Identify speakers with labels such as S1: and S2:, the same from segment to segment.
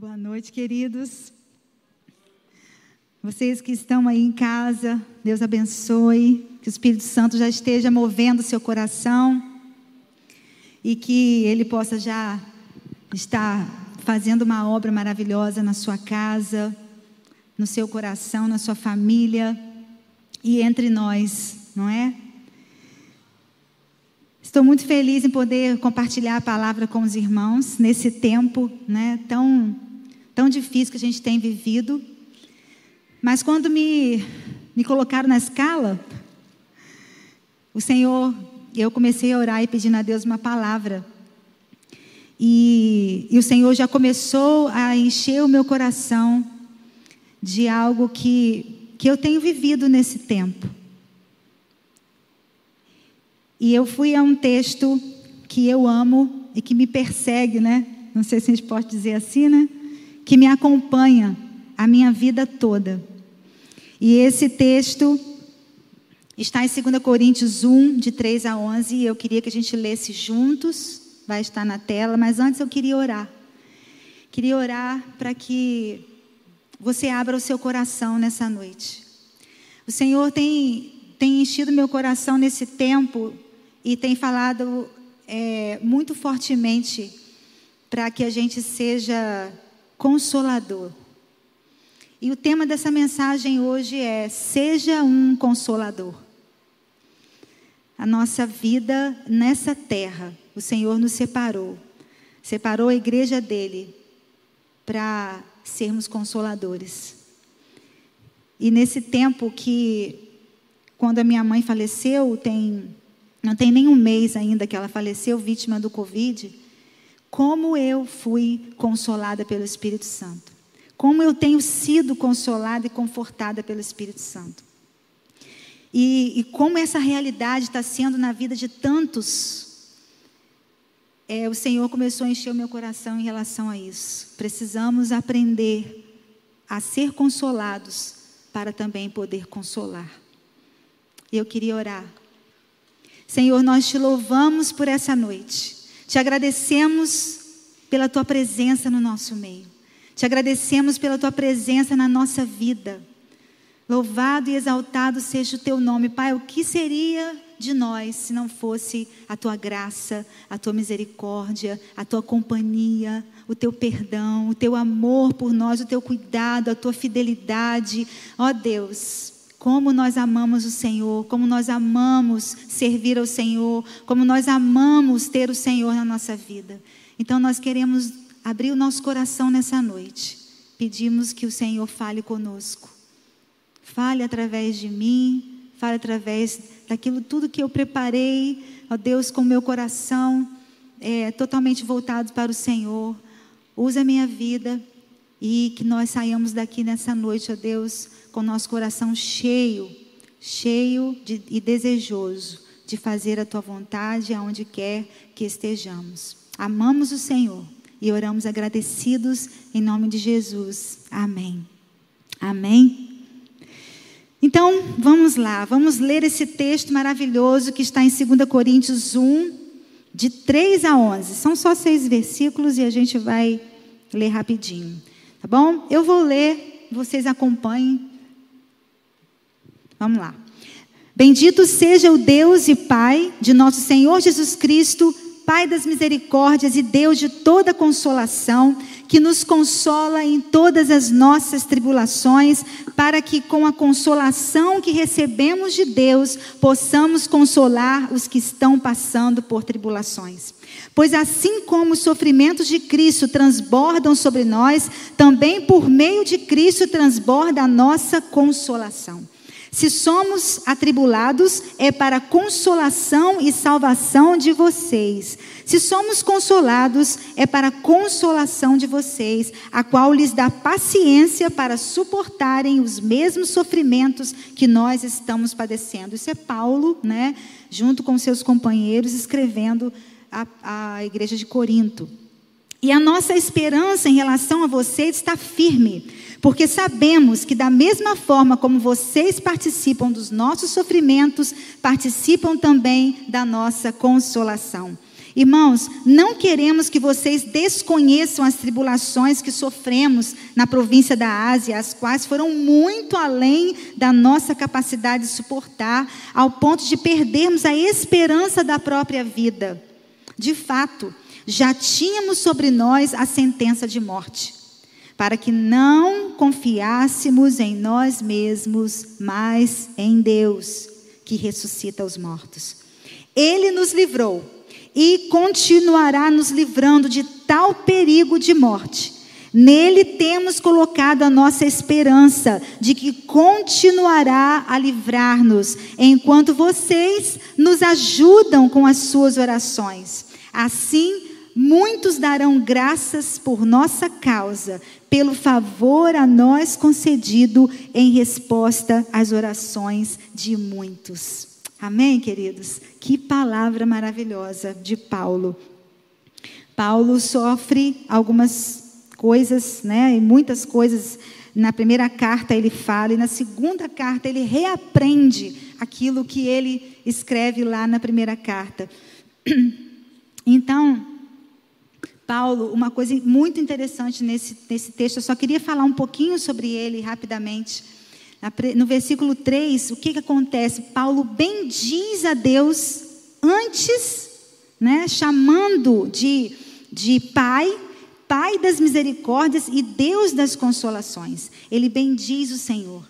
S1: Boa noite, queridos. Vocês que estão aí em casa, Deus abençoe, que o Espírito Santo já esteja movendo seu coração e que ele possa já estar fazendo uma obra maravilhosa na sua casa, no seu coração, na sua família e entre nós, não é? Estou muito feliz em poder compartilhar a palavra com os irmãos nesse tempo, né, tão tão difícil que a gente tem vivido. Mas quando me, me colocaram na escala, o Senhor, eu comecei a orar e pedindo a Deus uma palavra. E, e o Senhor já começou a encher o meu coração de algo que, que eu tenho vivido nesse tempo. E eu fui a um texto que eu amo e que me persegue, né? Não sei se a gente pode dizer assim, né? Que me acompanha a minha vida toda. E esse texto está em 2 Coríntios 1, de 3 a 11, e eu queria que a gente lesse juntos, vai estar na tela, mas antes eu queria orar. Queria orar para que você abra o seu coração nessa noite. O Senhor tem, tem enchido meu coração nesse tempo e tem falado é, muito fortemente para que a gente seja consolador. E o tema dessa mensagem hoje é: seja um consolador. A nossa vida nessa terra, o Senhor nos separou, separou a igreja dele para sermos consoladores. E nesse tempo que, quando a minha mãe faleceu, tem, não tem nem um mês ainda que ela faleceu, vítima do Covid, como eu fui consolada pelo Espírito Santo. Como eu tenho sido consolada e confortada pelo Espírito Santo. E, e como essa realidade está sendo na vida de tantos. É, o Senhor começou a encher o meu coração em relação a isso. Precisamos aprender a ser consolados para também poder consolar. Eu queria orar. Senhor, nós te louvamos por essa noite. Te agradecemos pela tua presença no nosso meio. Te agradecemos pela tua presença na nossa vida. Louvado e exaltado seja o teu nome, Pai. O que seria de nós se não fosse a tua graça, a tua misericórdia, a tua companhia, o teu perdão, o teu amor por nós, o teu cuidado, a tua fidelidade. Ó Deus, como nós amamos o Senhor, como nós amamos servir ao Senhor, como nós amamos ter o Senhor na nossa vida. Então nós queremos abrir o nosso coração nessa noite. Pedimos que o Senhor fale conosco. Fale através de mim, fale através daquilo tudo que eu preparei, ó Deus, com meu coração é, totalmente voltado para o Senhor. Usa a minha vida e que nós saiamos daqui nessa noite, ó Deus, com nosso coração cheio, cheio de, e desejoso de fazer a tua vontade aonde quer que estejamos. Amamos o Senhor e oramos agradecidos em nome de Jesus. Amém. Amém. Então, vamos lá, vamos ler esse texto maravilhoso que está em 2 Coríntios 1, de 3 a 11. São só seis versículos e a gente vai ler rapidinho. Tá bom? Eu vou ler, vocês acompanhem Vamos lá. Bendito seja o Deus e Pai de nosso Senhor Jesus Cristo, Pai das misericórdias e Deus de toda consolação, que nos consola em todas as nossas tribulações, para que com a consolação que recebemos de Deus, possamos consolar os que estão passando por tribulações. Pois assim como os sofrimentos de Cristo transbordam sobre nós, também por meio de Cristo transborda a nossa consolação. Se somos atribulados, é para consolação e salvação de vocês. Se somos consolados, é para consolação de vocês, a qual lhes dá paciência para suportarem os mesmos sofrimentos que nós estamos padecendo. Isso é Paulo, né, junto com seus companheiros, escrevendo a, a igreja de Corinto. E a nossa esperança em relação a vocês está firme, porque sabemos que, da mesma forma como vocês participam dos nossos sofrimentos, participam também da nossa consolação. Irmãos, não queremos que vocês desconheçam as tribulações que sofremos na província da Ásia, as quais foram muito além da nossa capacidade de suportar, ao ponto de perdermos a esperança da própria vida. De fato, já tínhamos sobre nós a sentença de morte, para que não confiássemos em nós mesmos, mas em Deus, que ressuscita os mortos. Ele nos livrou e continuará nos livrando de tal perigo de morte. Nele temos colocado a nossa esperança de que continuará a livrar-nos, enquanto vocês nos ajudam com as suas orações. Assim, muitos darão graças por nossa causa, pelo favor a nós concedido em resposta às orações de muitos. Amém, queridos? Que palavra maravilhosa de Paulo. Paulo sofre algumas coisas, né? E muitas coisas. Na primeira carta ele fala, e na segunda carta ele reaprende aquilo que ele escreve lá na primeira carta. Então, Paulo, uma coisa muito interessante nesse, nesse texto, eu só queria falar um pouquinho sobre ele rapidamente. No versículo 3, o que, que acontece? Paulo bendiz a Deus antes, né, chamando de, de Pai, Pai das misericórdias e Deus das consolações. Ele bendiz o Senhor.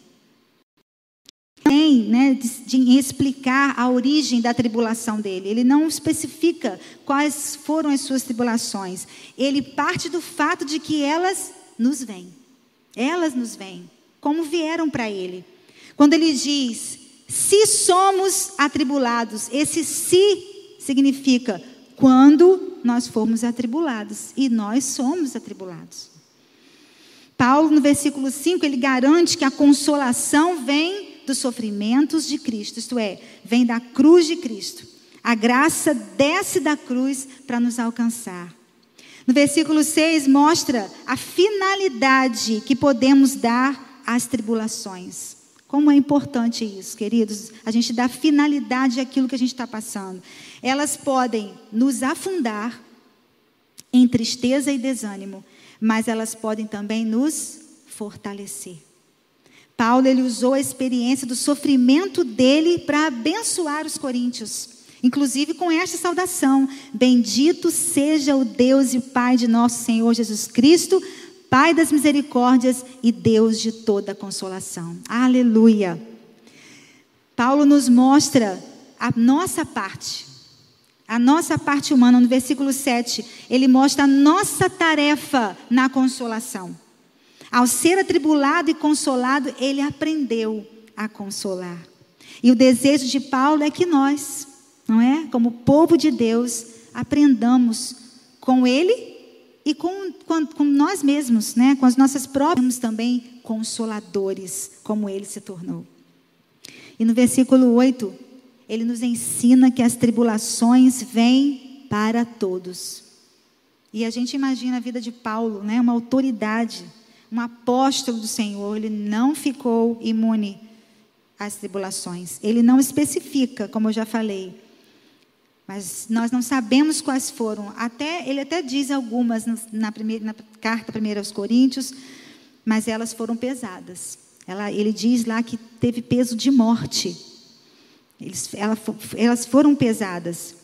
S1: Tem, né, de, de explicar a origem da tribulação dele. Ele não especifica quais foram as suas tribulações. Ele parte do fato de que elas nos vêm. Elas nos vêm como vieram para ele. Quando ele diz, se somos atribulados, esse se significa quando nós formos atribulados, e nós somos atribulados. Paulo, no versículo 5, ele garante que a consolação vem dos sofrimentos de Cristo, isto é, vem da cruz de Cristo. A graça desce da cruz para nos alcançar. No versículo 6 mostra a finalidade que podemos dar as tribulações. Como é importante isso, queridos, a gente dá finalidade àquilo que a gente está passando. Elas podem nos afundar em tristeza e desânimo, mas elas podem também nos fortalecer. Paulo ele usou a experiência do sofrimento dele para abençoar os coríntios, inclusive com esta saudação: Bendito seja o Deus e Pai de nosso Senhor Jesus Cristo, Pai das misericórdias e Deus de toda consolação. Aleluia. Paulo nos mostra a nossa parte, a nossa parte humana, no versículo 7, ele mostra a nossa tarefa na consolação. Ao ser atribulado e consolado, ele aprendeu a consolar. E o desejo de Paulo é que nós, não é? Como povo de Deus, aprendamos com ele e com, com, com, nós mesmos, né? com as nossas próprias, também consoladores, como ele se tornou. E no versículo 8, ele nos ensina que as tribulações vêm para todos. E a gente imagina a vida de Paulo, né? uma autoridade, um apóstolo do Senhor, ele não ficou imune às tribulações. Ele não especifica, como eu já falei, mas nós não sabemos quais foram. Até ele até diz algumas na, primeira, na carta primeira aos Coríntios, mas elas foram pesadas. Ela, ele diz lá que teve peso de morte. Eles, ela, elas foram pesadas.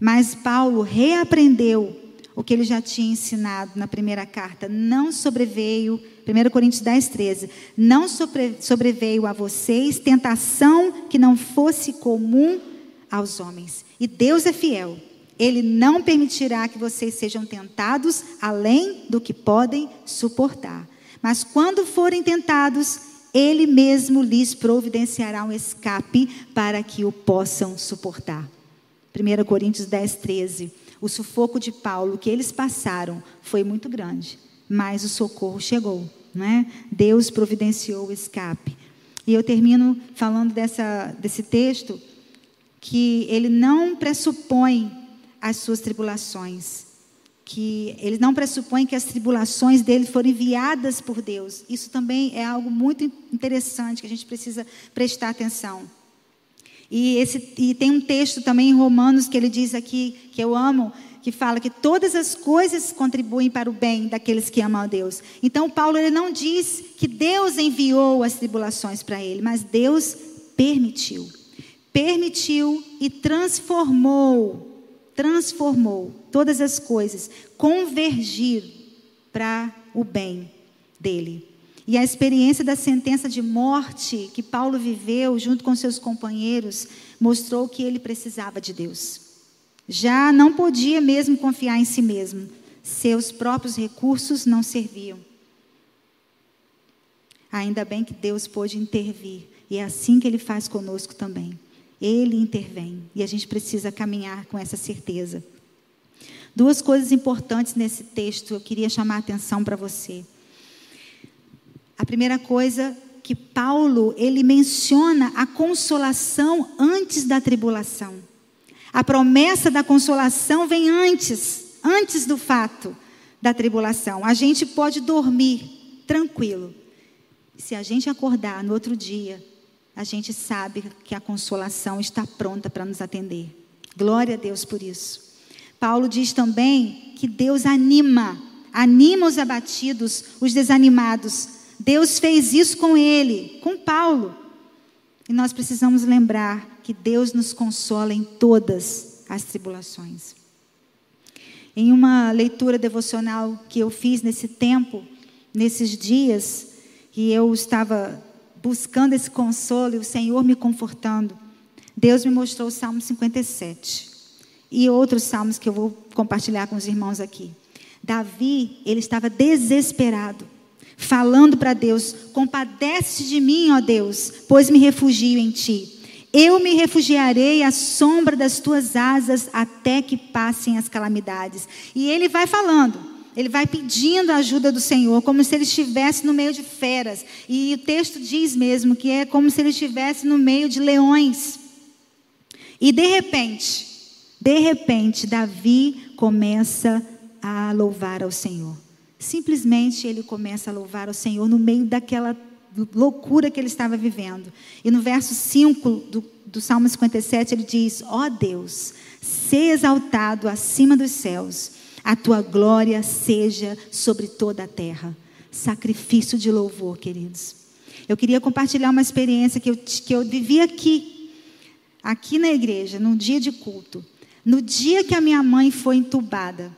S1: Mas Paulo reaprendeu o que ele já tinha ensinado na primeira carta. Não sobreveio, 1 Coríntios 10, 13. Não sobre, sobreveio a vocês tentação que não fosse comum aos homens. E Deus é fiel. Ele não permitirá que vocês sejam tentados além do que podem suportar. Mas quando forem tentados, Ele mesmo lhes providenciará um escape para que o possam suportar. 1 Coríntios 10, 13. O sufoco de Paulo que eles passaram foi muito grande, mas o socorro chegou. Não é? Deus providenciou o escape. E eu termino falando dessa, desse texto que ele não pressupõe as suas tribulações, que ele não pressupõe que as tribulações dele foram enviadas por Deus. Isso também é algo muito interessante que a gente precisa prestar atenção. E, esse, e tem um texto também em Romanos que ele diz aqui, que eu amo, que fala que todas as coisas contribuem para o bem daqueles que amam a Deus. Então, Paulo ele não diz que Deus enviou as tribulações para ele, mas Deus permitiu. Permitiu e transformou, transformou todas as coisas, convergir para o bem dele. E a experiência da sentença de morte que Paulo viveu junto com seus companheiros mostrou que ele precisava de Deus. Já não podia mesmo confiar em si mesmo. Seus próprios recursos não serviam. Ainda bem que Deus pôde intervir. E é assim que ele faz conosco também. Ele intervém. E a gente precisa caminhar com essa certeza. Duas coisas importantes nesse texto eu queria chamar a atenção para você. A primeira coisa que Paulo, ele menciona a consolação antes da tribulação. A promessa da consolação vem antes, antes do fato da tribulação. A gente pode dormir tranquilo. Se a gente acordar no outro dia, a gente sabe que a consolação está pronta para nos atender. Glória a Deus por isso. Paulo diz também que Deus anima, anima os abatidos, os desanimados, Deus fez isso com ele, com Paulo. E nós precisamos lembrar que Deus nos consola em todas as tribulações. Em uma leitura devocional que eu fiz nesse tempo, nesses dias, que eu estava buscando esse consolo e o Senhor me confortando, Deus me mostrou o Salmo 57 e outros salmos que eu vou compartilhar com os irmãos aqui. Davi, ele estava desesperado falando para Deus: Compadece de mim, ó Deus, pois me refugio em ti. Eu me refugiarei à sombra das tuas asas até que passem as calamidades. E ele vai falando, ele vai pedindo a ajuda do Senhor, como se ele estivesse no meio de feras. E o texto diz mesmo que é como se ele estivesse no meio de leões. E de repente, de repente, Davi começa a louvar ao Senhor. Simplesmente ele começa a louvar o Senhor no meio daquela loucura que ele estava vivendo. E no verso 5 do, do Salmo 57 ele diz: Ó oh Deus, se exaltado acima dos céus, a tua glória seja sobre toda a terra. Sacrifício de louvor, queridos. Eu queria compartilhar uma experiência que eu, que eu vivi aqui, aqui na igreja, num dia de culto. No dia que a minha mãe foi entubada,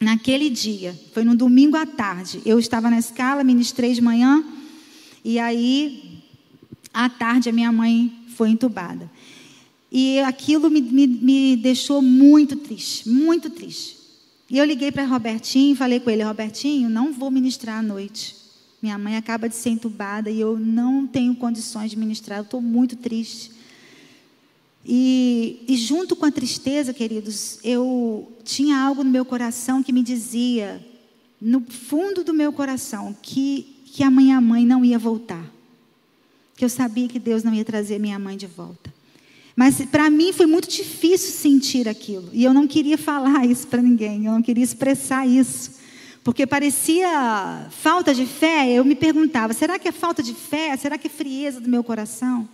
S1: naquele dia, foi no domingo à tarde, eu estava na escala, ministrei de manhã, e aí, à tarde, a minha mãe foi entubada. E aquilo me, me, me deixou muito triste, muito triste. E eu liguei para Robertinho e falei com ele: Robertinho, não vou ministrar à noite. Minha mãe acaba de ser entubada e eu não tenho condições de ministrar, eu estou muito triste. E, e, junto com a tristeza, queridos, eu tinha algo no meu coração que me dizia, no fundo do meu coração, que, que a minha mãe não ia voltar. Que eu sabia que Deus não ia trazer minha mãe de volta. Mas para mim foi muito difícil sentir aquilo. E eu não queria falar isso para ninguém, eu não queria expressar isso. Porque parecia falta de fé. Eu me perguntava: será que é falta de fé? Será que é frieza do meu coração?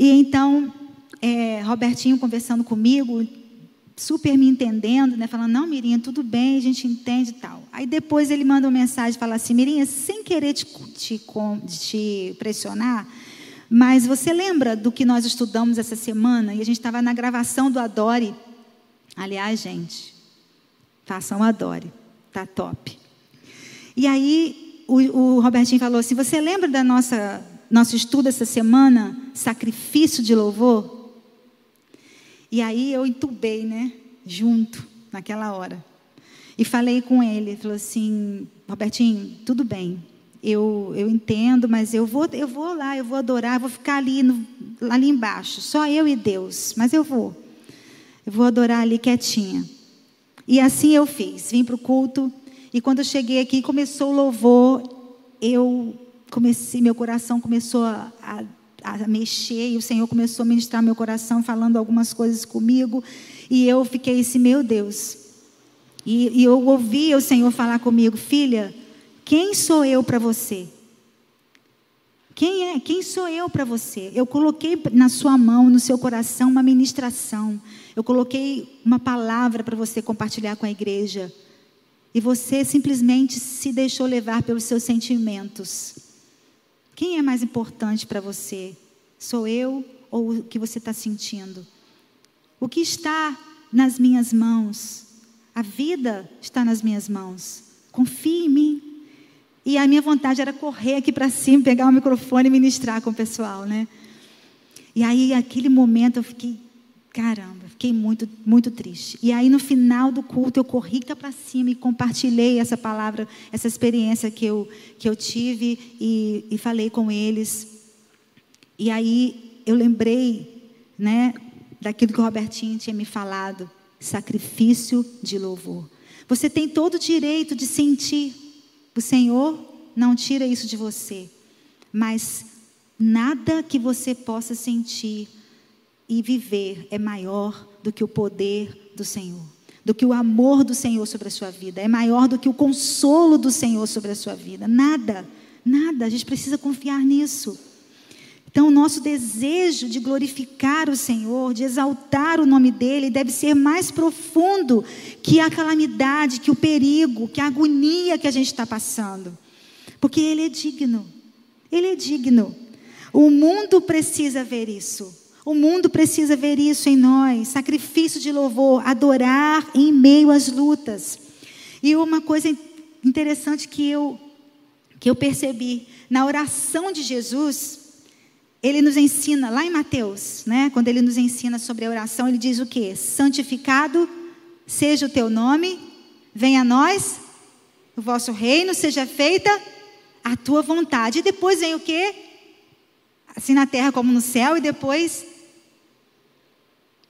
S1: E então, é, Robertinho conversando comigo, super me entendendo, né? Falando, não, Mirinha, tudo bem, a gente entende e tal. Aí depois ele manda uma mensagem fala assim, Mirinha, sem querer te, te, te pressionar, mas você lembra do que nós estudamos essa semana? E a gente estava na gravação do Adore. Aliás, gente, façam Adore, tá top. E aí o, o Robertinho falou assim: Você lembra da nossa nosso estudo essa semana, sacrifício de louvor. E aí eu entubei, né? Junto, naquela hora. E falei com ele, falou assim, Robertinho, tudo bem, eu, eu entendo, mas eu vou, eu vou lá, eu vou adorar, eu vou ficar ali, no, ali embaixo, só eu e Deus, mas eu vou. Eu vou adorar ali quietinha. E assim eu fiz, vim para o culto, e quando eu cheguei aqui, começou o louvor, eu comecei, meu coração começou a, a, a, mexer e o Senhor começou a ministrar meu coração, falando algumas coisas comigo. E eu fiquei assim, meu Deus. E, e eu ouvi o Senhor falar comigo, filha, quem sou eu para você? Quem é? Quem sou eu para você? Eu coloquei na sua mão, no seu coração, uma ministração. Eu coloquei uma palavra para você compartilhar com a igreja. E você simplesmente se deixou levar pelos seus sentimentos. Quem é mais importante para você? Sou eu ou o que você está sentindo? O que está nas minhas mãos? A vida está nas minhas mãos. Confie em mim. E a minha vontade era correr aqui para cima, pegar o microfone e ministrar com o pessoal, né? E aí, aquele momento, eu fiquei, caramba, fiquei muito, muito triste. E aí, no final do culto, eu corri para cima e compartilhei essa palavra, essa experiência que eu, que eu tive e, e falei com eles. E aí, eu lembrei, né, daquilo que o Robertinho tinha me falado: sacrifício de louvor. Você tem todo o direito de sentir o Senhor não tira isso de você, mas nada que você possa sentir e viver é maior do que o poder do Senhor, do que o amor do Senhor sobre a sua vida, é maior do que o consolo do Senhor sobre a sua vida. Nada, nada, a gente precisa confiar nisso. Então, o nosso desejo de glorificar o Senhor, de exaltar o nome dEle, deve ser mais profundo que a calamidade, que o perigo, que a agonia que a gente está passando. Porque Ele é digno. Ele é digno. O mundo precisa ver isso. O mundo precisa ver isso em nós. Sacrifício de louvor, adorar em meio às lutas. E uma coisa interessante que eu, que eu percebi na oração de Jesus ele nos ensina, lá em Mateus, né, quando ele nos ensina sobre a oração, ele diz o que? Santificado seja o teu nome, venha a nós o vosso reino, seja feita a tua vontade. E depois vem o que? Assim na terra como no céu, e depois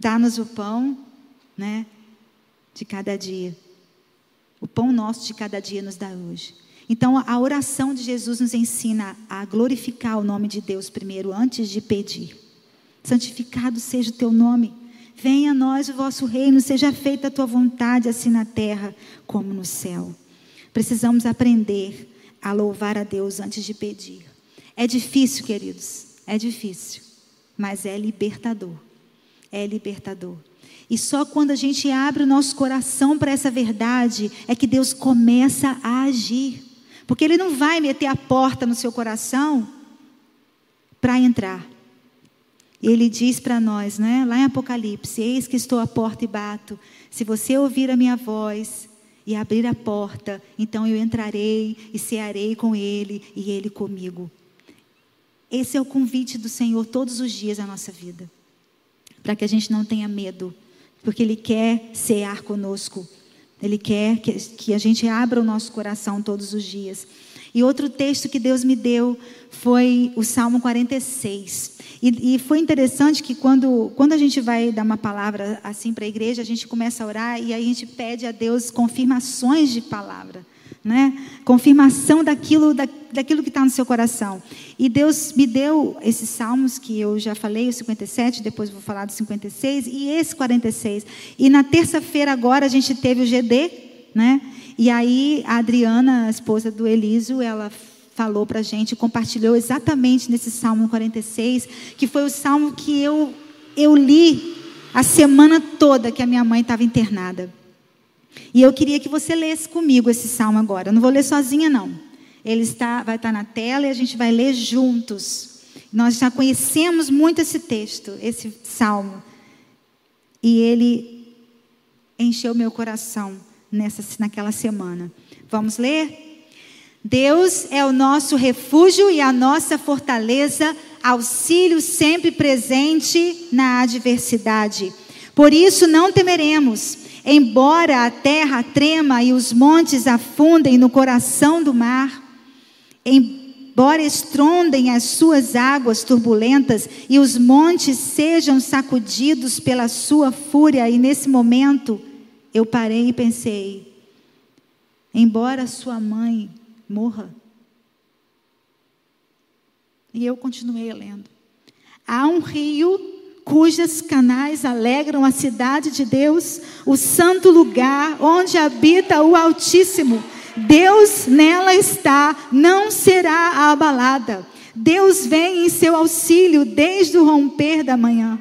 S1: dá-nos o pão, né, de cada dia. O pão nosso de cada dia nos dá hoje. Então, a oração de Jesus nos ensina a glorificar o nome de Deus primeiro, antes de pedir. Santificado seja o teu nome. Venha a nós o vosso reino, seja feita a tua vontade, assim na terra como no céu. Precisamos aprender a louvar a Deus antes de pedir. É difícil, queridos, é difícil, mas é libertador. É libertador. E só quando a gente abre o nosso coração para essa verdade é que Deus começa a agir. Porque Ele não vai meter a porta no seu coração para entrar. Ele diz para nós, né, lá em Apocalipse: Eis que estou à porta e bato. Se você ouvir a minha voz e abrir a porta, então eu entrarei e cearei com Ele e Ele comigo. Esse é o convite do Senhor todos os dias da nossa vida. Para que a gente não tenha medo, porque Ele quer cear conosco. Ele quer que, que a gente abra o nosso coração todos os dias. E outro texto que Deus me deu foi o Salmo 46. E, e foi interessante que quando, quando a gente vai dar uma palavra assim para a igreja, a gente começa a orar e a gente pede a Deus confirmações de palavra né? Confirmação daquilo, da, daquilo que está no seu coração. E Deus me deu esses salmos que eu já falei, o 57, depois vou falar do 56 e esse 46. E na terça-feira agora a gente teve o GD, né? E aí a Adriana, a esposa do Elísio, ela falou para a gente, compartilhou exatamente nesse Salmo 46, que foi o salmo que eu, eu li a semana toda que a minha mãe estava internada. E eu queria que você lesse comigo esse salmo agora. Eu não vou ler sozinha, não. Ele está, vai estar na tela e a gente vai ler juntos. Nós já conhecemos muito esse texto, esse salmo. E ele encheu meu coração nessa, naquela semana. Vamos ler? Deus é o nosso refúgio e a nossa fortaleza, auxílio sempre presente na adversidade. Por isso não temeremos Embora a terra trema e os montes afundem no coração do mar, embora estrondem as suas águas turbulentas e os montes sejam sacudidos pela sua fúria, e nesse momento eu parei e pensei: embora sua mãe morra, e eu continuei lendo. Há um rio cujas canais alegram a cidade de Deus, o santo lugar onde habita o Altíssimo. Deus nela está, não será abalada. Deus vem em seu auxílio desde o romper da manhã.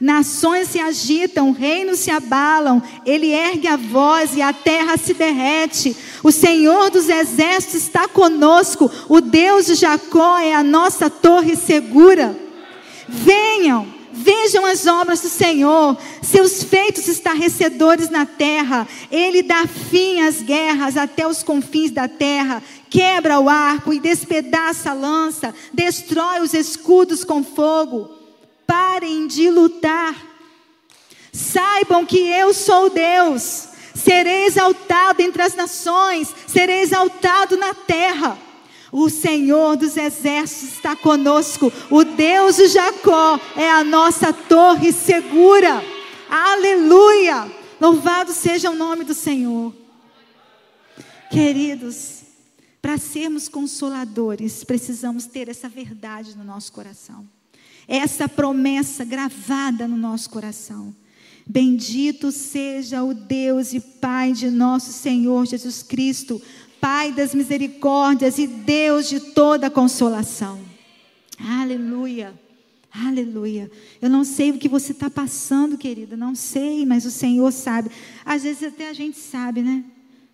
S1: Nações se agitam, reinos se abalam, ele ergue a voz e a terra se derrete. O Senhor dos exércitos está conosco, o Deus de Jacó é a nossa torre segura. Venham, vejam as obras do Senhor, seus feitos estarrecedores na terra. Ele dá fim às guerras até os confins da terra, quebra o arco e despedaça a lança, destrói os escudos com fogo. Parem de lutar. Saibam que eu sou Deus. Serei exaltado entre as nações, serei exaltado na terra. O Senhor dos exércitos está conosco. O Deus de Jacó é a nossa torre segura. Aleluia! Louvado seja o nome do Senhor. Queridos, para sermos consoladores, precisamos ter essa verdade no nosso coração essa promessa gravada no nosso coração. Bendito seja o Deus e Pai de nosso Senhor Jesus Cristo, Pai das misericórdias e Deus de toda consolação. Aleluia. Aleluia. Eu não sei o que você está passando, querida, não sei, mas o Senhor sabe. Às vezes até a gente sabe, né?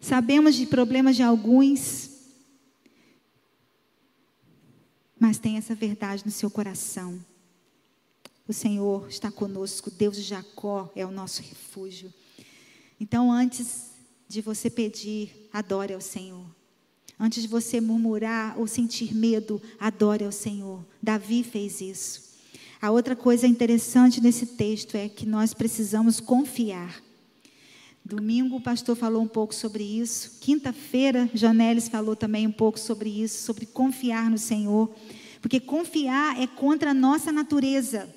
S1: Sabemos de problemas de alguns, mas tem essa verdade no seu coração. O Senhor está conosco, Deus de Jacó é o nosso refúgio. Então, antes de você pedir, adore ao Senhor. Antes de você murmurar ou sentir medo, adore ao Senhor. Davi fez isso. A outra coisa interessante nesse texto é que nós precisamos confiar. Domingo o pastor falou um pouco sobre isso. Quinta-feira, Janelis falou também um pouco sobre isso, sobre confiar no Senhor. Porque confiar é contra a nossa natureza.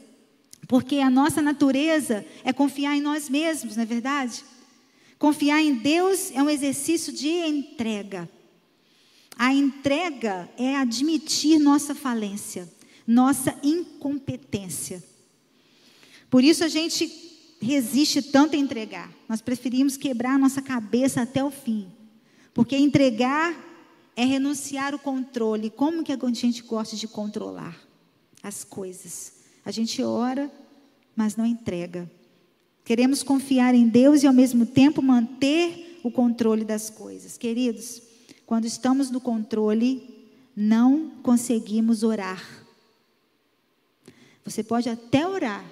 S1: Porque a nossa natureza é confiar em nós mesmos, não é verdade? Confiar em Deus é um exercício de entrega. A entrega é admitir nossa falência, nossa incompetência. Por isso a gente resiste tanto a entregar. Nós preferimos quebrar a nossa cabeça até o fim. Porque entregar é renunciar o controle. Como que a gente gosta de controlar as coisas? A gente ora, mas não entrega. Queremos confiar em Deus e ao mesmo tempo manter o controle das coisas. Queridos, quando estamos no controle, não conseguimos orar. Você pode até orar,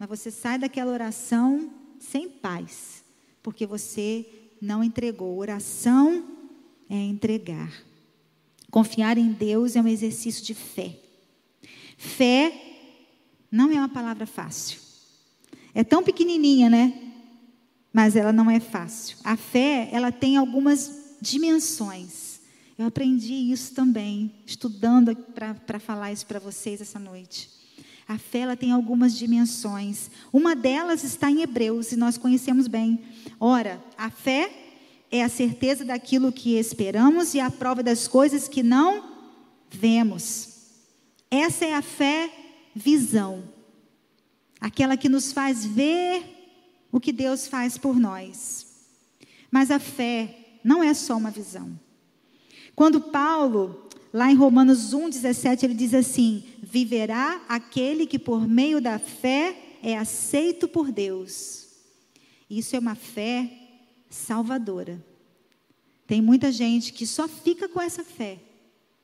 S1: mas você sai daquela oração sem paz, porque você não entregou. Oração é entregar. Confiar em Deus é um exercício de fé. Fé não é uma palavra fácil. É tão pequenininha, né? Mas ela não é fácil. A fé, ela tem algumas dimensões. Eu aprendi isso também, estudando para falar isso para vocês essa noite. A fé ela tem algumas dimensões. Uma delas está em Hebreus e nós conhecemos bem. Ora, a fé é a certeza daquilo que esperamos e a prova das coisas que não vemos. Essa é a fé visão. Aquela que nos faz ver o que Deus faz por nós. Mas a fé não é só uma visão. Quando Paulo, lá em Romanos 1,17, ele diz assim: Viverá aquele que por meio da fé é aceito por Deus. Isso é uma fé salvadora. Tem muita gente que só fica com essa fé,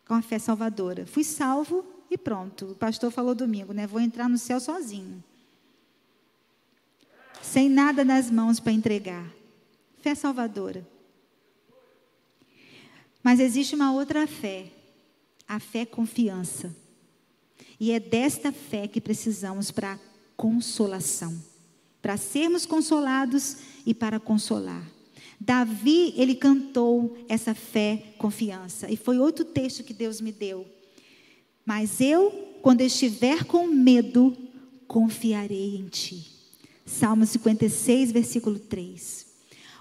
S1: com a fé salvadora. Fui salvo, e pronto. O pastor falou domingo, né? Vou entrar no céu sozinho. Sem nada nas mãos para entregar. Fé salvadora. Mas existe uma outra fé, a fé confiança. E é desta fé que precisamos para consolação, para sermos consolados e para consolar. Davi, ele cantou essa fé, confiança. E foi outro texto que Deus me deu. Mas eu, quando estiver com medo, confiarei em ti. Salmo 56, versículo 3.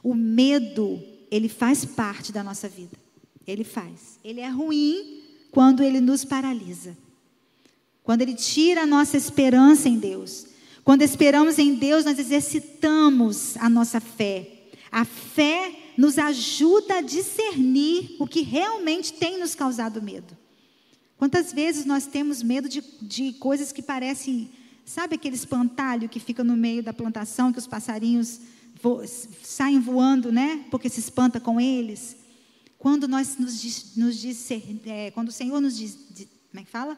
S1: O medo, ele faz parte da nossa vida. Ele faz. Ele é ruim quando ele nos paralisa. Quando ele tira a nossa esperança em Deus. Quando esperamos em Deus, nós exercitamos a nossa fé. A fé nos ajuda a discernir o que realmente tem nos causado medo. Quantas vezes nós temos medo de, de coisas que parecem, sabe aquele espantalho que fica no meio da plantação, que os passarinhos vo, saem voando, né? Porque se espanta com eles. Quando nós nos, nos é, quando o Senhor nos diz, como é que fala?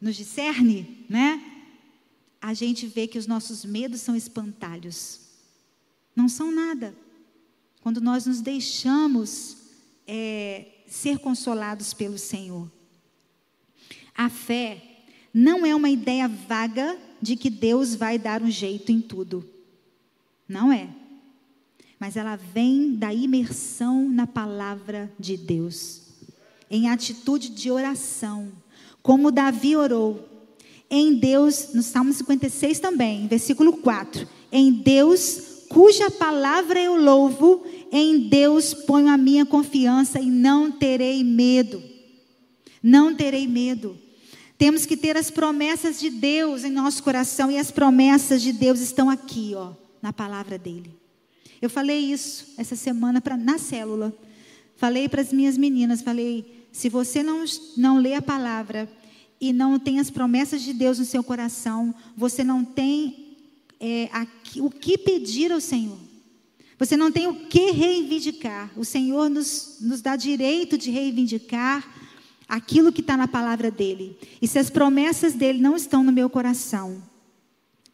S1: Nos discerne, né? A gente vê que os nossos medos são espantalhos. Não são nada. Quando nós nos deixamos é, ser consolados pelo Senhor. A fé não é uma ideia vaga de que Deus vai dar um jeito em tudo. Não é. Mas ela vem da imersão na palavra de Deus, em atitude de oração, como Davi orou. Em Deus, no Salmo 56 também, versículo 4. Em Deus, cuja palavra eu louvo, em Deus ponho a minha confiança e não terei medo. Não terei medo. Temos que ter as promessas de Deus em nosso coração e as promessas de Deus estão aqui, ó, na palavra dele. Eu falei isso essa semana na célula. Falei para as minhas meninas, falei, se você não, não lê a palavra e não tem as promessas de Deus no seu coração, você não tem é, aqui, o que pedir ao Senhor. Você não tem o que reivindicar. O Senhor nos, nos dá direito de reivindicar aquilo que está na palavra dele. E se as promessas dele não estão no meu coração,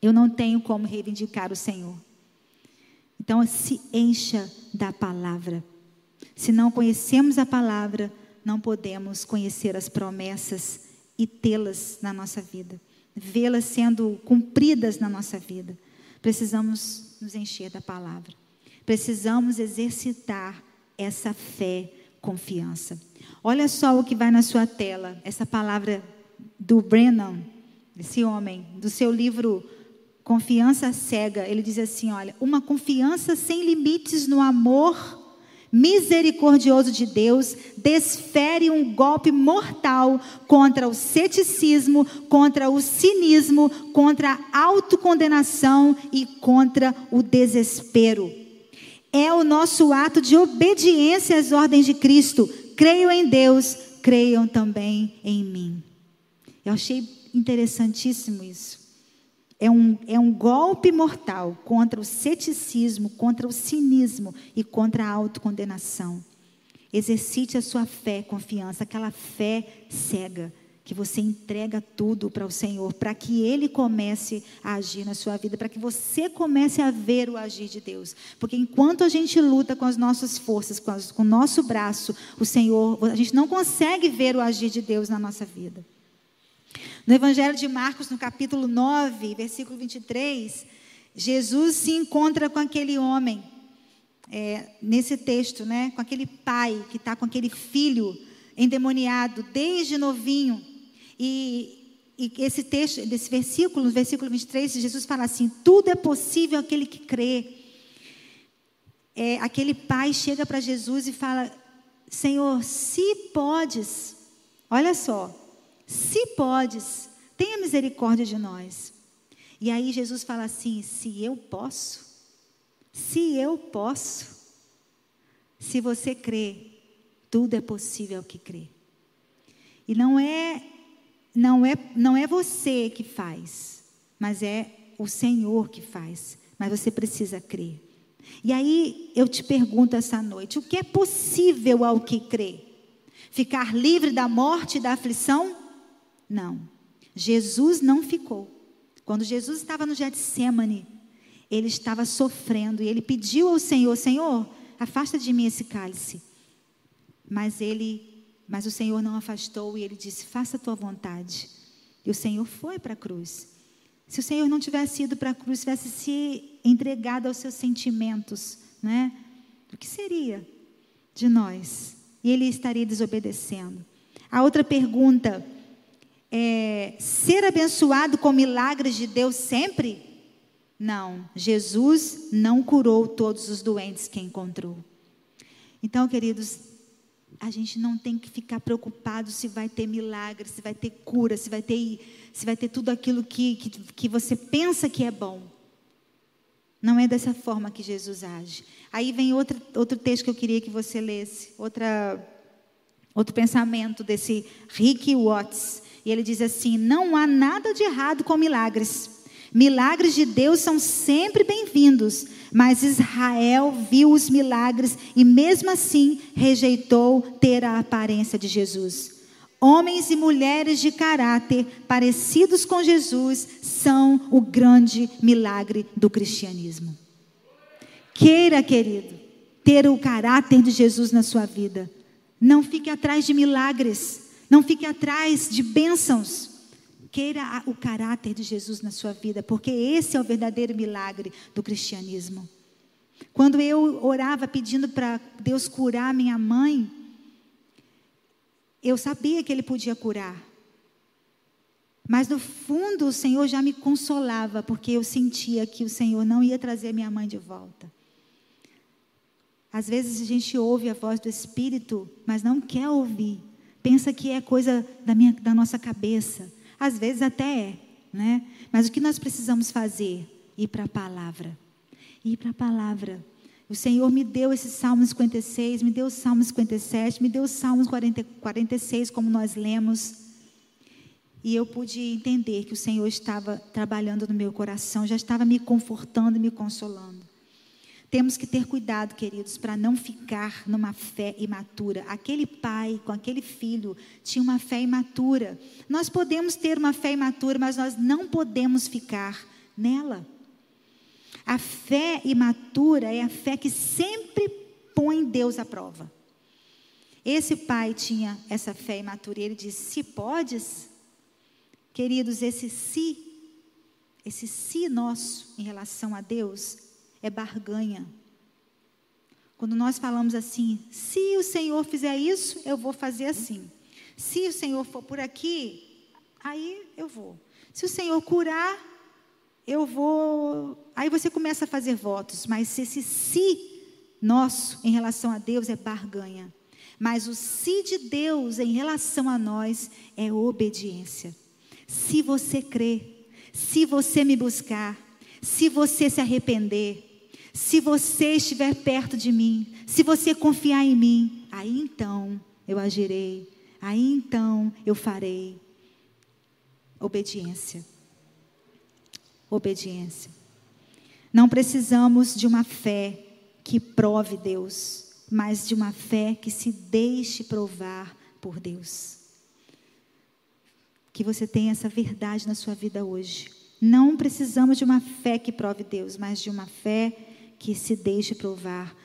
S1: eu não tenho como reivindicar o Senhor. Então, se encha da palavra. Se não conhecemos a palavra, não podemos conhecer as promessas e tê-las na nossa vida, vê-las sendo cumpridas na nossa vida. Precisamos nos encher da palavra. Precisamos exercitar essa fé, confiança. Olha só o que vai na sua tela, essa palavra do Brennan, esse homem, do seu livro Confiança Cega. Ele diz assim: olha, uma confiança sem limites no amor misericordioso de Deus desfere um golpe mortal contra o ceticismo, contra o cinismo, contra a autocondenação e contra o desespero. É o nosso ato de obediência às ordens de Cristo creio em Deus, creiam também em mim. Eu achei interessantíssimo isso. É um, é um golpe mortal contra o ceticismo, contra o cinismo e contra a autocondenação. Exercite a sua fé, confiança, aquela fé cega que você entrega tudo para o Senhor, para que Ele comece a agir na sua vida, para que você comece a ver o agir de Deus. Porque enquanto a gente luta com as nossas forças, com, as, com o nosso braço, o Senhor, a gente não consegue ver o agir de Deus na nossa vida. No Evangelho de Marcos, no capítulo 9, versículo 23, Jesus se encontra com aquele homem, é, nesse texto, né, com aquele pai que está com aquele filho endemoniado desde novinho. E, e esse texto, desse versículo, no versículo 23, Jesus fala assim: tudo é possível aquele que crê. É, aquele pai chega para Jesus e fala: Senhor, se podes, olha só, se podes, tenha misericórdia de nós. E aí Jesus fala assim: se eu posso, se eu posso, se você crê, tudo é possível que crê. E não é não é, não é você que faz, mas é o Senhor que faz. Mas você precisa crer. E aí eu te pergunto essa noite: o que é possível ao que crê? Ficar livre da morte e da aflição? Não. Jesus não ficou. Quando Jesus estava no Getsemane, ele estava sofrendo e ele pediu ao Senhor: Senhor, afasta de mim esse cálice. Mas ele mas o Senhor não afastou e ele disse: Faça a tua vontade. E o Senhor foi para a cruz. Se o Senhor não tivesse ido para a cruz, tivesse se entregado aos seus sentimentos, né? O que seria de nós? E ele estaria desobedecendo. A outra pergunta é: ser abençoado com milagres de Deus sempre? Não, Jesus não curou todos os doentes que encontrou. Então, queridos, a gente não tem que ficar preocupado se vai ter milagre, se vai ter cura, se vai ter, se vai ter tudo aquilo que, que, que você pensa que é bom. Não é dessa forma que Jesus age. Aí vem outro, outro texto que eu queria que você lesse, outra, Outro pensamento desse Rick Watts. E ele diz assim: não há nada de errado com milagres. Milagres de Deus são sempre bem-vindos, mas Israel viu os milagres e, mesmo assim, rejeitou ter a aparência de Jesus. Homens e mulheres de caráter parecidos com Jesus são o grande milagre do cristianismo. Queira, querido, ter o caráter de Jesus na sua vida. Não fique atrás de milagres, não fique atrás de bênçãos. Queira o caráter de Jesus na sua vida, porque esse é o verdadeiro milagre do cristianismo. Quando eu orava pedindo para Deus curar minha mãe, eu sabia que Ele podia curar. Mas no fundo o Senhor já me consolava, porque eu sentia que o Senhor não ia trazer minha mãe de volta. Às vezes a gente ouve a voz do Espírito, mas não quer ouvir. Pensa que é coisa da, minha, da nossa cabeça. Às vezes até é, né? Mas o que nós precisamos fazer? Ir para a palavra. Ir para a palavra. O Senhor me deu esse Salmo 56, me deu o Salmo 57, me deu o Salmo 40, 46, como nós lemos. E eu pude entender que o Senhor estava trabalhando no meu coração, já estava me confortando e me consolando. Temos que ter cuidado, queridos, para não ficar numa fé imatura. Aquele pai com aquele filho tinha uma fé imatura. Nós podemos ter uma fé imatura, mas nós não podemos ficar nela. A fé imatura é a fé que sempre põe Deus à prova. Esse pai tinha essa fé imatura e ele disse: Se podes, queridos, esse se, esse se nosso em relação a Deus é barganha. Quando nós falamos assim, se o Senhor fizer isso, eu vou fazer assim. Se o Senhor for por aqui, aí eu vou. Se o Senhor curar, eu vou. Aí você começa a fazer votos, mas esse se nosso em relação a Deus é barganha. Mas o se de Deus em relação a nós é obediência. Se você crer, se você me buscar, se você se arrepender, se você estiver perto de mim, se você confiar em mim, aí então eu agirei, aí então eu farei. Obediência. Obediência. Não precisamos de uma fé que prove Deus, mas de uma fé que se deixe provar por Deus. Que você tenha essa verdade na sua vida hoje. Não precisamos de uma fé que prove Deus, mas de uma fé que se deixe provar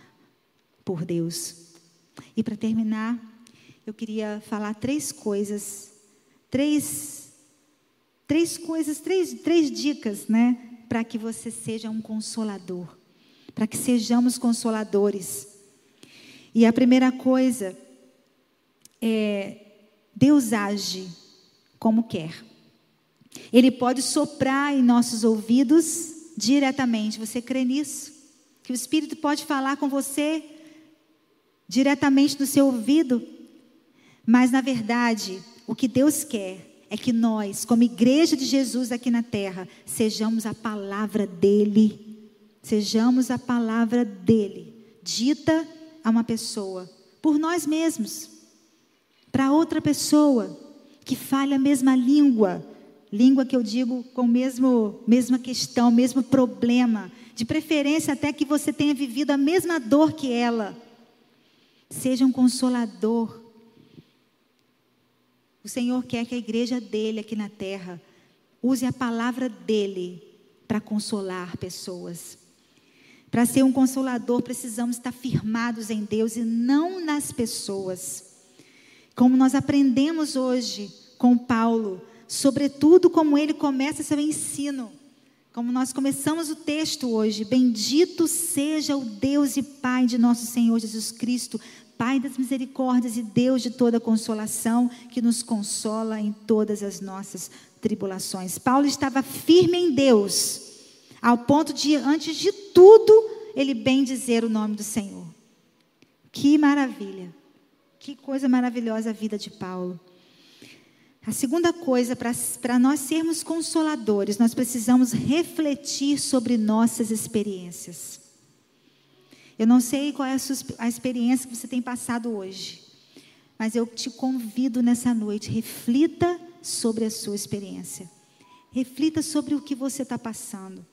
S1: por Deus. E para terminar, eu queria falar três coisas, três, três coisas, três, três dicas, né, para que você seja um consolador, para que sejamos consoladores. E a primeira coisa é Deus age como quer. Ele pode soprar em nossos ouvidos diretamente. Você crê nisso? Que o Espírito pode falar com você diretamente no seu ouvido, mas na verdade, o que Deus quer é que nós, como igreja de Jesus aqui na terra, sejamos a palavra dele, sejamos a palavra dele, dita a uma pessoa, por nós mesmos, para outra pessoa que fale a mesma língua, língua que eu digo com mesmo mesma questão, mesmo problema, de preferência até que você tenha vivido a mesma dor que ela. Seja um consolador. O Senhor quer que a igreja dele aqui na terra use a palavra dele para consolar pessoas. Para ser um consolador, precisamos estar firmados em Deus e não nas pessoas. Como nós aprendemos hoje com Paulo, sobretudo como ele começa seu ensino. Como nós começamos o texto hoje, bendito seja o Deus e Pai de nosso Senhor Jesus Cristo, Pai das misericórdias e Deus de toda consolação, que nos consola em todas as nossas tribulações. Paulo estava firme em Deus, ao ponto de, antes de tudo, ele bem dizer o nome do Senhor. Que maravilha, que coisa maravilhosa a vida de Paulo. A segunda coisa, para nós sermos consoladores, nós precisamos refletir sobre nossas experiências. Eu não sei qual é a, sua, a experiência que você tem passado hoje, Mas eu te convido nessa noite, reflita sobre a sua experiência. Reflita sobre o que você está passando.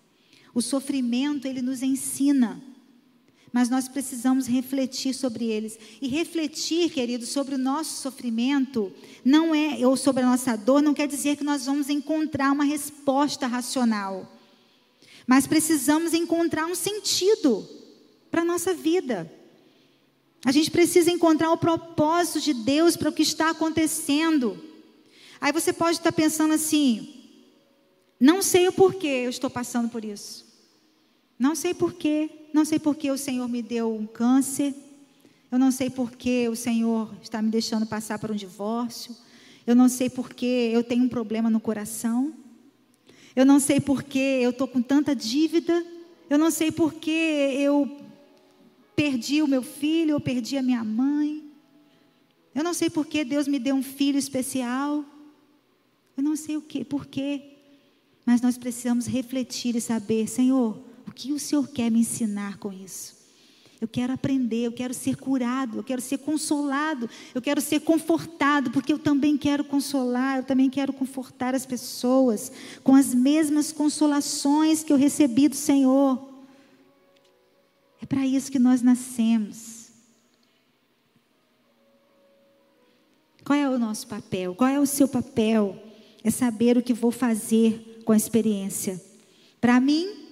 S1: O sofrimento, ele nos ensina mas nós precisamos refletir sobre eles. E refletir, querido, sobre o nosso sofrimento, não é, ou sobre a nossa dor, não quer dizer que nós vamos encontrar uma resposta racional. Mas precisamos encontrar um sentido para a nossa vida. A gente precisa encontrar o propósito de Deus para o que está acontecendo. Aí você pode estar pensando assim: não sei o porquê eu estou passando por isso. Não sei porquê. Não sei por que o Senhor me deu um câncer. Eu não sei por que o Senhor está me deixando passar por um divórcio. Eu não sei por que eu tenho um problema no coração. Eu não sei por que eu estou com tanta dívida. Eu não sei por que eu perdi o meu filho, eu perdi a minha mãe. Eu não sei por que Deus me deu um filho especial. Eu não sei o que, por quê. Mas nós precisamos refletir e saber, Senhor, que o Senhor quer me ensinar com isso? Eu quero aprender, eu quero ser curado, eu quero ser consolado, eu quero ser confortado, porque eu também quero consolar, eu também quero confortar as pessoas com as mesmas consolações que eu recebi do Senhor. É para isso que nós nascemos. Qual é o nosso papel? Qual é o seu papel? É saber o que vou fazer com a experiência. Para mim,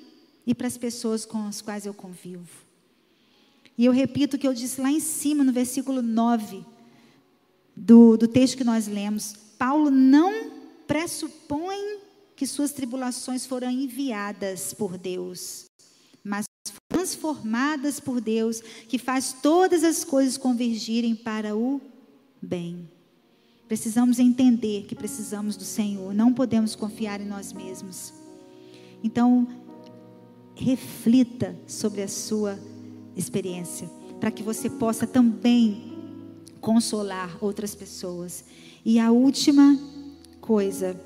S1: e para as pessoas com as quais eu convivo. E eu repito o que eu disse lá em cima, no versículo 9 do, do texto que nós lemos. Paulo não pressupõe que suas tribulações foram enviadas por Deus, mas transformadas por Deus, que faz todas as coisas convergirem para o bem. Precisamos entender que precisamos do Senhor, não podemos confiar em nós mesmos. Então, reflita sobre a sua experiência, para que você possa também consolar outras pessoas. E a última coisa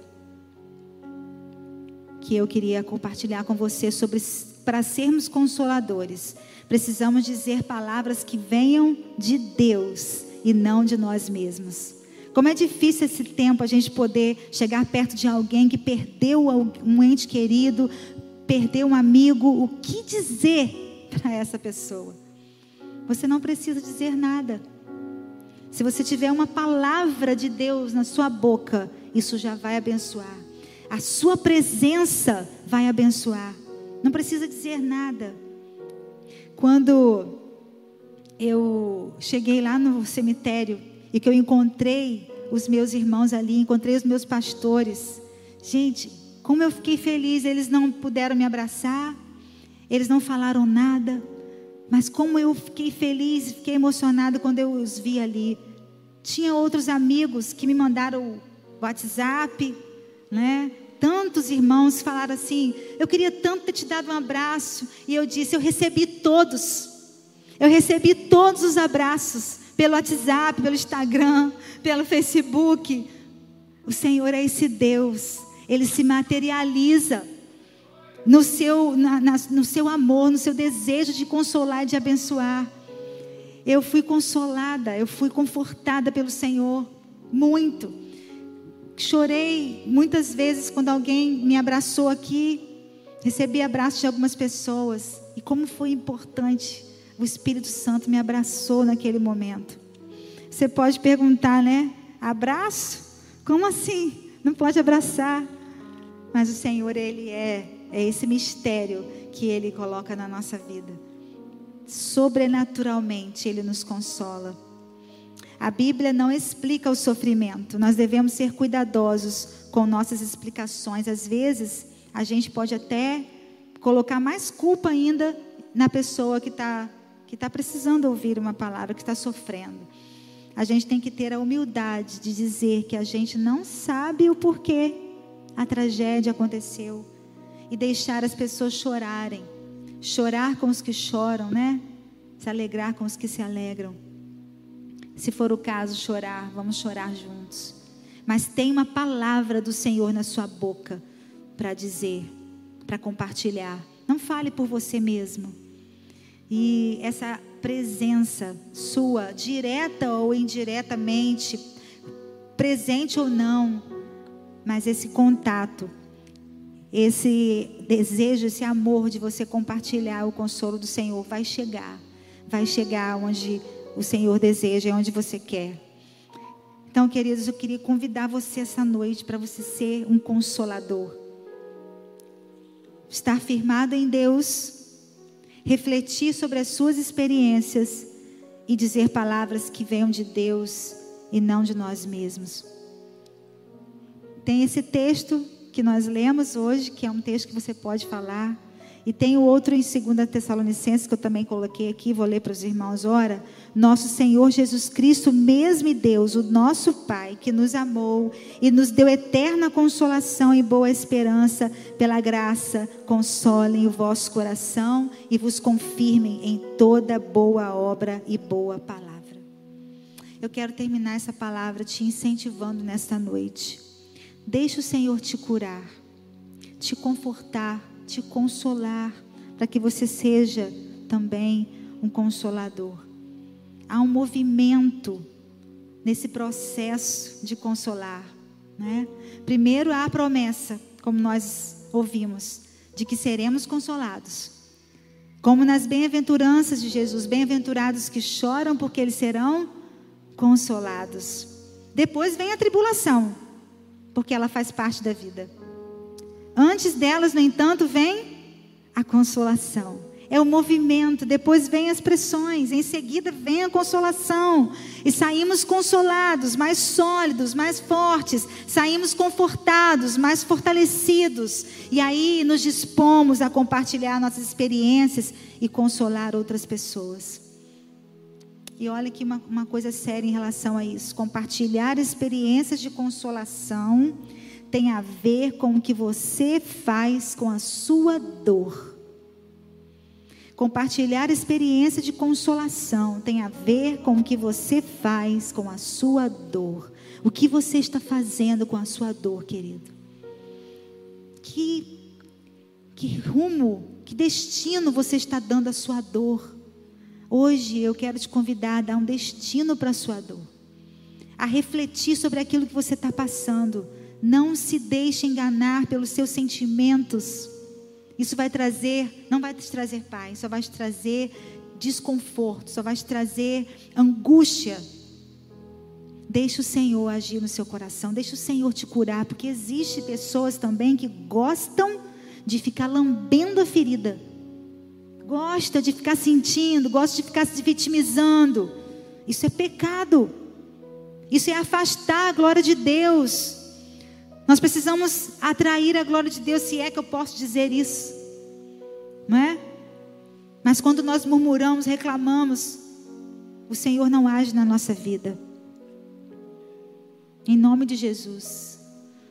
S1: que eu queria compartilhar com você sobre para sermos consoladores, precisamos dizer palavras que venham de Deus e não de nós mesmos. Como é difícil esse tempo a gente poder chegar perto de alguém que perdeu um ente querido, perder um amigo, o que dizer para essa pessoa? Você não precisa dizer nada. Se você tiver uma palavra de Deus na sua boca, isso já vai abençoar. A sua presença vai abençoar. Não precisa dizer nada. Quando eu cheguei lá no cemitério e que eu encontrei os meus irmãos ali, encontrei os meus pastores. Gente, como eu fiquei feliz, eles não puderam me abraçar, eles não falaram nada, mas como eu fiquei feliz, fiquei emocionada quando eu os vi ali. Tinha outros amigos que me mandaram WhatsApp, né? Tantos irmãos falaram assim: eu queria tanto ter te dado um abraço. E eu disse: eu recebi todos. Eu recebi todos os abraços pelo WhatsApp, pelo Instagram, pelo Facebook. O Senhor é esse Deus ele se materializa no seu, na, na, no seu amor, no seu desejo de consolar e de abençoar. Eu fui consolada, eu fui confortada pelo Senhor, muito. Chorei muitas vezes quando alguém me abraçou aqui, recebi abraços de algumas pessoas, e como foi importante, o Espírito Santo me abraçou naquele momento. Você pode perguntar, né? Abraço? Como assim? Não pode abraçar? Mas o Senhor, Ele é, é esse mistério que Ele coloca na nossa vida. Sobrenaturalmente, Ele nos consola. A Bíblia não explica o sofrimento, nós devemos ser cuidadosos com nossas explicações. Às vezes, a gente pode até colocar mais culpa ainda na pessoa que está que tá precisando ouvir uma palavra, que está sofrendo. A gente tem que ter a humildade de dizer que a gente não sabe o porquê a tragédia aconteceu e deixar as pessoas chorarem. Chorar com os que choram, né? Se alegrar com os que se alegram. Se for o caso, chorar, vamos chorar juntos. Mas tem uma palavra do Senhor na sua boca para dizer, para compartilhar. Não fale por você mesmo. E essa presença sua, direta ou indiretamente, presente ou não, mas esse contato, esse desejo, esse amor de você compartilhar o consolo do Senhor vai chegar, vai chegar onde o Senhor deseja, onde você quer. Então, queridos, eu queria convidar você essa noite para você ser um consolador. Estar firmado em Deus, refletir sobre as suas experiências e dizer palavras que venham de Deus e não de nós mesmos. Tem esse texto que nós lemos hoje, que é um texto que você pode falar. E tem o outro em 2 Tessalonicenses, que eu também coloquei aqui, vou ler para os irmãos, ora. Nosso Senhor Jesus Cristo, mesmo Deus, o nosso Pai, que nos amou e nos deu eterna consolação e boa esperança, pela graça, consolem o vosso coração e vos confirmem em toda boa obra e boa palavra. Eu quero terminar essa palavra te incentivando nesta noite. Deixe o Senhor te curar, te confortar, te consolar, para que você seja também um consolador. Há um movimento nesse processo de consolar. Né? Primeiro há a promessa, como nós ouvimos, de que seremos consolados. Como nas bem-aventuranças de Jesus, bem-aventurados que choram, porque eles serão consolados. Depois vem a tribulação, porque ela faz parte da vida. Antes delas, no entanto, vem a consolação. É o movimento, depois vem as pressões, em seguida vem a consolação. E saímos consolados, mais sólidos, mais fortes, saímos confortados, mais fortalecidos. E aí nos dispomos a compartilhar nossas experiências e consolar outras pessoas. E olha aqui uma, uma coisa séria em relação a isso: compartilhar experiências de consolação tem a ver com o que você faz com a sua dor. Compartilhar experiência de consolação tem a ver com o que você faz com a sua dor. O que você está fazendo com a sua dor, querido? Que, que rumo, que destino você está dando à sua dor? Hoje eu quero te convidar a dar um destino para a sua dor, a refletir sobre aquilo que você está passando. Não se deixe enganar pelos seus sentimentos. Isso vai trazer, não vai te trazer paz, só vai te trazer desconforto, só vai te trazer angústia. Deixe o Senhor agir no seu coração, deixe o Senhor te curar, porque existe pessoas também que gostam de ficar lambendo a ferida gosta de ficar sentindo, gosta de ficar se vitimizando. Isso é pecado. Isso é afastar a glória de Deus. Nós precisamos atrair a glória de Deus, se é que eu posso dizer isso. Não é? Mas quando nós murmuramos, reclamamos, o Senhor não age na nossa vida. Em nome de Jesus,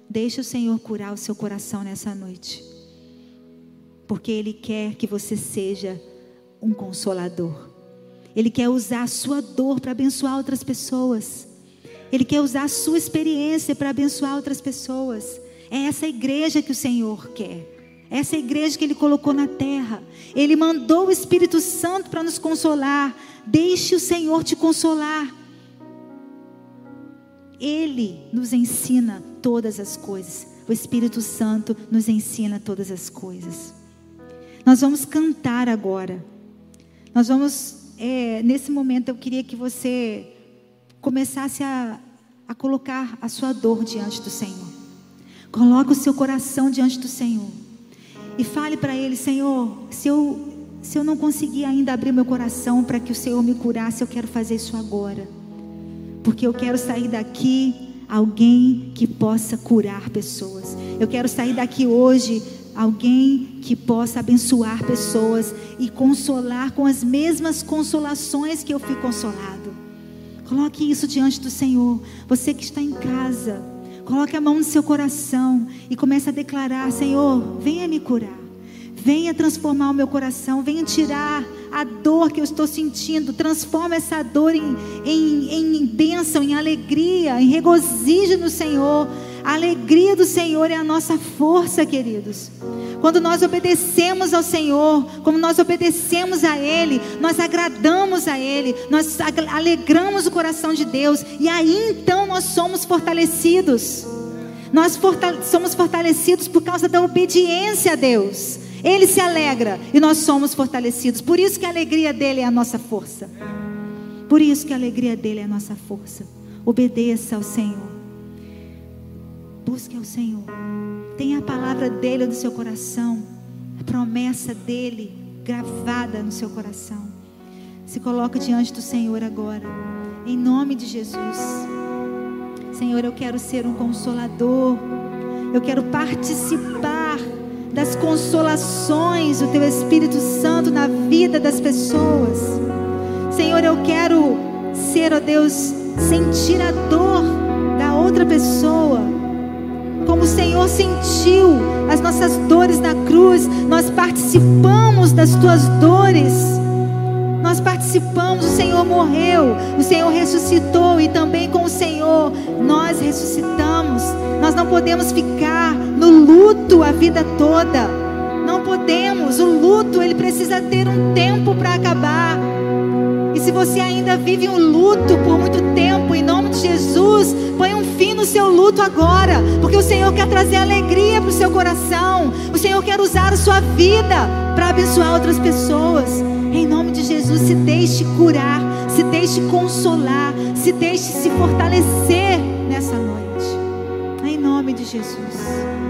S1: deixe o Senhor curar o seu coração nessa noite porque Ele quer que você seja um consolador. Ele quer usar a sua dor para abençoar outras pessoas. Ele quer usar a sua experiência para abençoar outras pessoas. É essa igreja que o Senhor quer. É essa igreja que Ele colocou na terra. Ele mandou o Espírito Santo para nos consolar. Deixe o Senhor te consolar. Ele nos ensina todas as coisas. O Espírito Santo nos ensina todas as coisas. Nós vamos cantar agora. Nós vamos, é, nesse momento, eu queria que você começasse a, a colocar a sua dor diante do Senhor. Coloque o seu coração diante do Senhor. E fale para Ele: Senhor, se eu, se eu não conseguir ainda abrir meu coração para que o Senhor me curasse, eu quero fazer isso agora. Porque eu quero sair daqui alguém que possa curar pessoas. Eu quero sair daqui hoje alguém que possa abençoar pessoas e consolar com as mesmas consolações que eu fui consolado. Coloque isso diante do Senhor. Você que está em casa, coloque a mão no seu coração e comece a declarar: Senhor, venha me curar. Venha transformar o meu coração, venha tirar a dor que eu estou sentindo, transforma essa dor em, em, em bênção, em alegria, em regozijo no Senhor. A alegria do Senhor é a nossa força, queridos. Quando nós obedecemos ao Senhor, como nós obedecemos a Ele, nós agradamos a Ele, nós alegramos o coração de Deus, e aí então nós somos fortalecidos. Nós fortale somos fortalecidos por causa da obediência a Deus. Ele se alegra e nós somos fortalecidos. Por isso que a alegria dele é a nossa força. Por isso que a alegria dele é a nossa força. Obedeça ao Senhor. Busque ao Senhor. Tenha a palavra dele no seu coração. A promessa dele gravada no seu coração. Se coloca diante do Senhor agora. Em nome de Jesus. Senhor, eu quero ser um consolador. Eu quero participar das consolações do Teu Espírito Santo na vida das pessoas. Senhor, eu quero ser, ó Deus, sentir a dor da outra pessoa. Como o Senhor sentiu as nossas dores na cruz, nós participamos das tuas dores. Nós participamos, o Senhor morreu, o Senhor ressuscitou e também com o Senhor nós ressuscitamos. Nós não podemos ficar no luto a vida toda. Não podemos. O luto, ele precisa ter um tempo para acabar. E se você ainda vive um luto por muito tempo, em nome de Jesus, põe um fim no seu luto agora, porque o Senhor quer trazer alegria para o seu coração. O Senhor quer usar a sua vida para abençoar outras pessoas. Em nome de Jesus, se deixe curar, se deixe consolar, se deixe se fortalecer nessa noite. Em nome de Jesus.